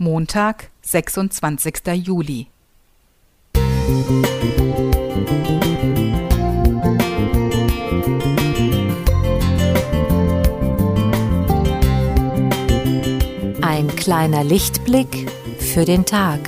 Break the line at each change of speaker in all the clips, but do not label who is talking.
Montag, 26. Juli.
Ein kleiner Lichtblick für den Tag.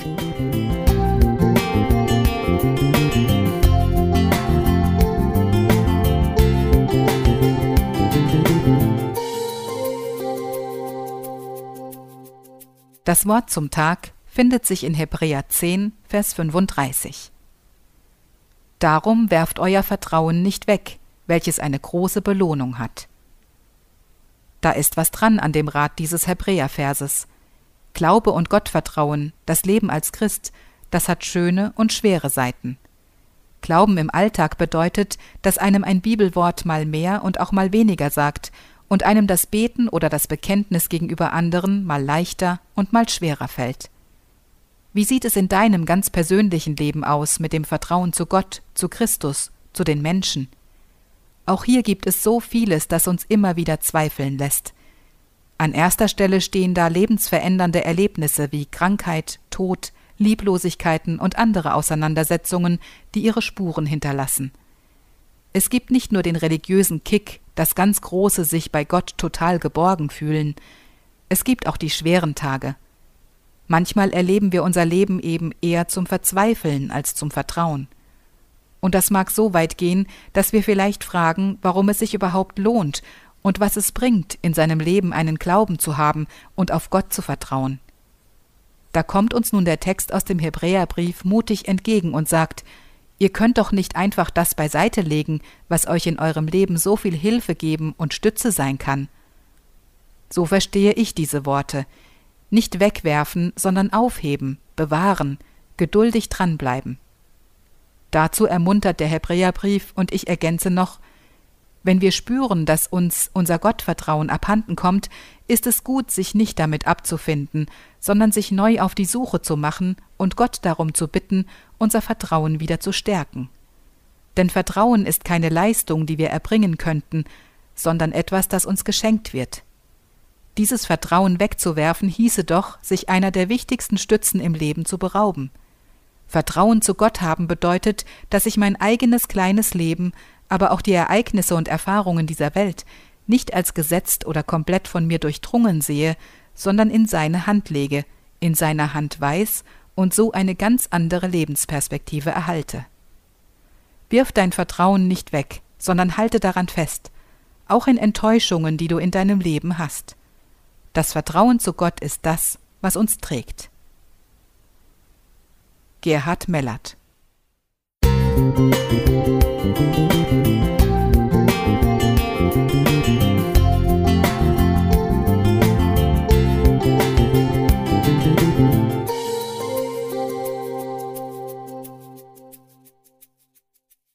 Das Wort zum Tag findet sich in Hebräer 10, Vers 35. Darum werft euer Vertrauen nicht weg, welches eine große Belohnung hat. Da ist was dran an dem Rat dieses Hebräerverses. Glaube und Gottvertrauen, das Leben als Christ, das hat schöne und schwere Seiten. Glauben im Alltag bedeutet, dass einem ein Bibelwort mal mehr und auch mal weniger sagt und einem das Beten oder das Bekenntnis gegenüber anderen mal leichter und mal schwerer fällt. Wie sieht es in deinem ganz persönlichen Leben aus mit dem Vertrauen zu Gott, zu Christus, zu den Menschen? Auch hier gibt es so vieles, das uns immer wieder zweifeln lässt. An erster Stelle stehen da lebensverändernde Erlebnisse wie Krankheit, Tod, Lieblosigkeiten und andere Auseinandersetzungen, die ihre Spuren hinterlassen. Es gibt nicht nur den religiösen Kick, das ganz große sich bei Gott total geborgen fühlen, es gibt auch die schweren Tage. Manchmal erleben wir unser Leben eben eher zum Verzweifeln als zum Vertrauen. Und das mag so weit gehen, dass wir vielleicht fragen, warum es sich überhaupt lohnt und was es bringt, in seinem Leben einen Glauben zu haben und auf Gott zu vertrauen. Da kommt uns nun der Text aus dem Hebräerbrief mutig entgegen und sagt, Ihr könnt doch nicht einfach das beiseite legen, was euch in eurem Leben so viel Hilfe geben und Stütze sein kann. So verstehe ich diese Worte. Nicht wegwerfen, sondern aufheben, bewahren, geduldig dranbleiben. Dazu ermuntert der Hebräerbrief und ich ergänze noch, wenn wir spüren, dass uns unser Gottvertrauen abhanden kommt, ist es gut, sich nicht damit abzufinden, sondern sich neu auf die Suche zu machen und Gott darum zu bitten, unser Vertrauen wieder zu stärken. Denn Vertrauen ist keine Leistung, die wir erbringen könnten, sondern etwas, das uns geschenkt wird. Dieses Vertrauen wegzuwerfen hieße doch, sich einer der wichtigsten Stützen im Leben zu berauben. Vertrauen zu Gott haben bedeutet, dass ich mein eigenes kleines Leben, aber auch die Ereignisse und Erfahrungen dieser Welt nicht als gesetzt oder komplett von mir durchdrungen sehe, sondern in seine Hand lege, in seiner Hand weiß und so eine ganz andere Lebensperspektive erhalte. Wirf dein Vertrauen nicht weg, sondern halte daran fest, auch in Enttäuschungen, die du in deinem Leben hast. Das Vertrauen zu Gott ist das, was uns trägt. Gerhard Mellert Musik